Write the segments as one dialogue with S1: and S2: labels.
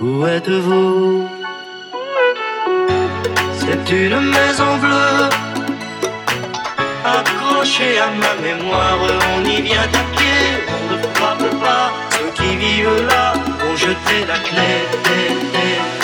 S1: Où êtes-vous? C'est une maison bleue accrochée à ma mémoire. On y vient à pied, on ne frappe pas. Ceux qui vivent là ont jeté la clé.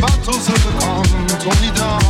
S2: Battles of the on y danse.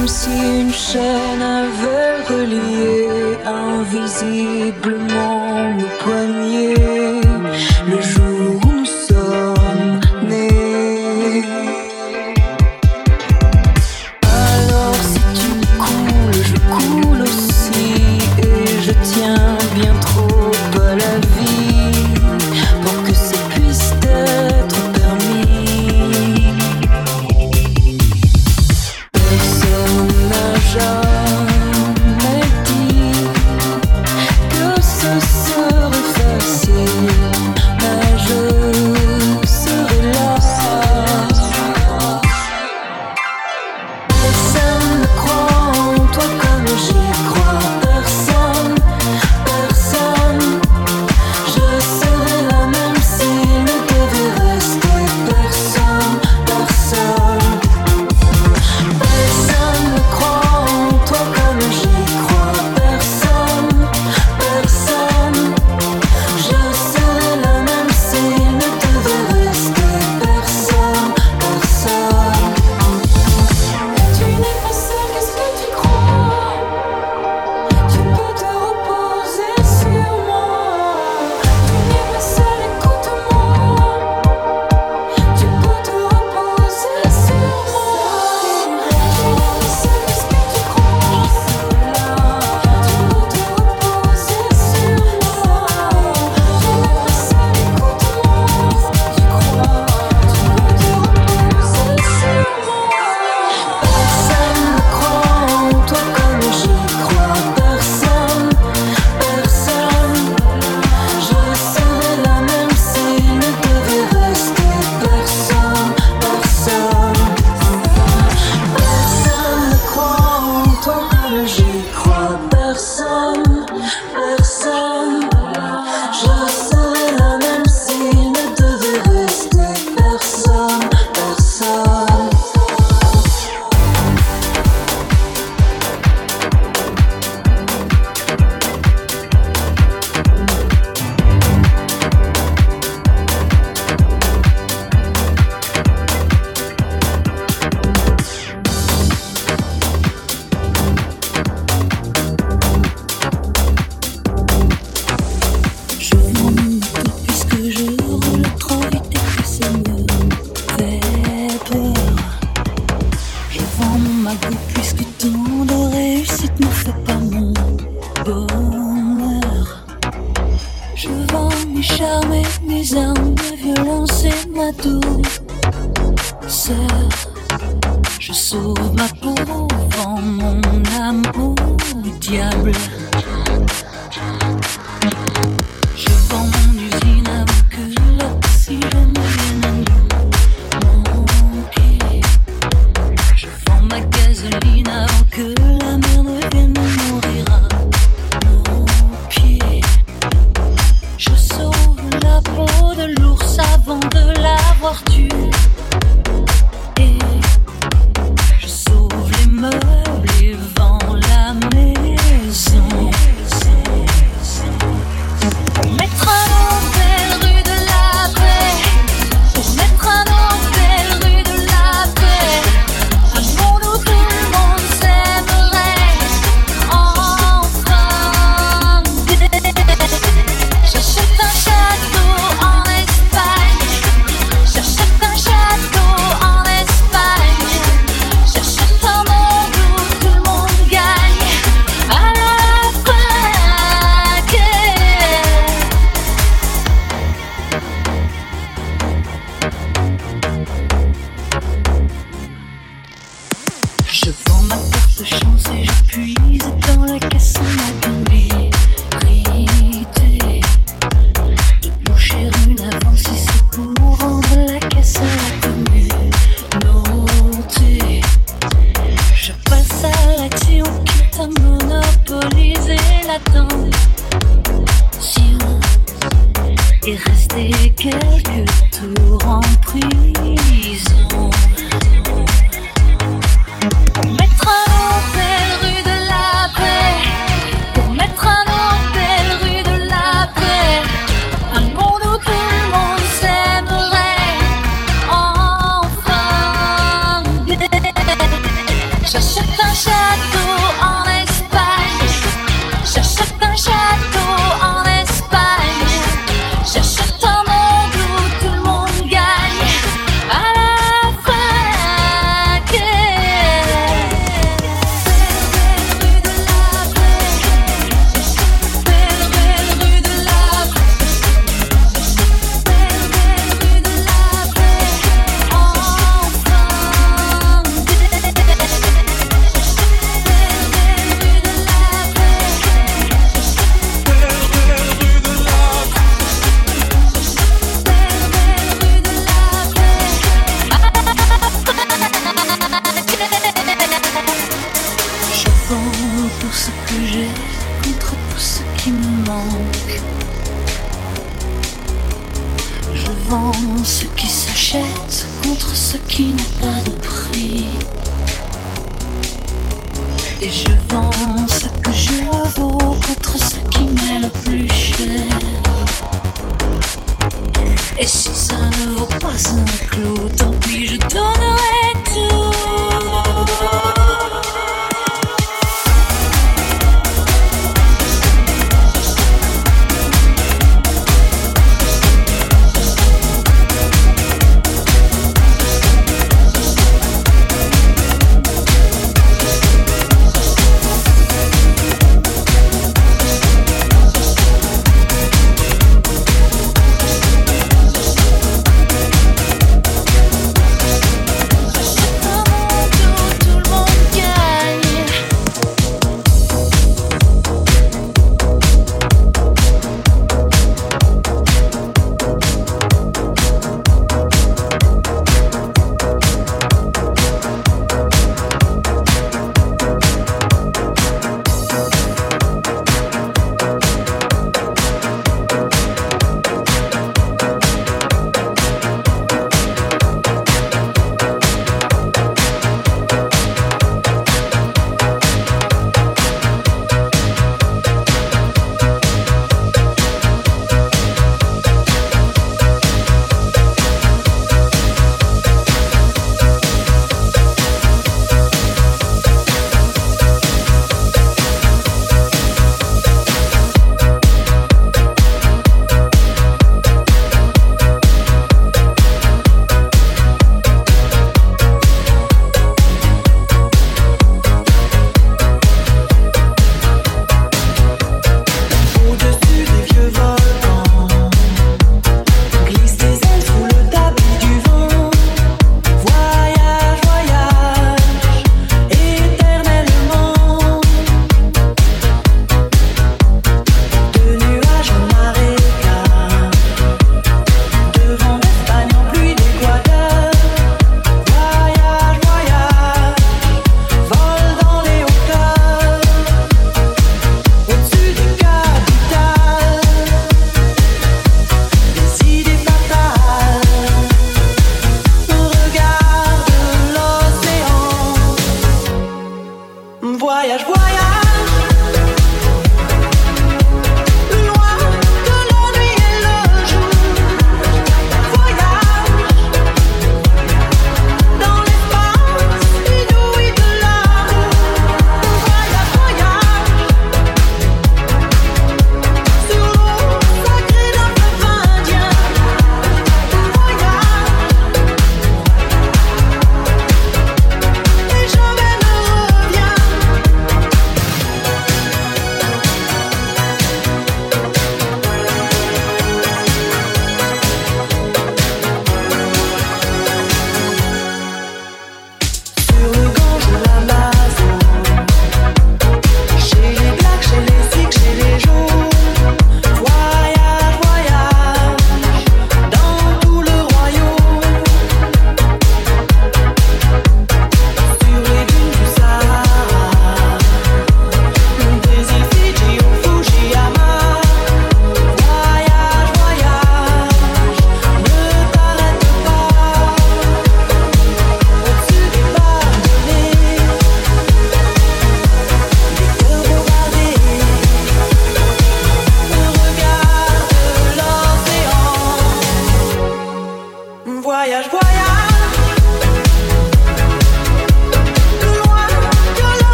S2: comme si une chaîne avait relié invisiblement diable. et rester quelques tours en prison. passe un clou, tant pis, je donne.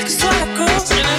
S3: M'entends pas, mais pas le ciel.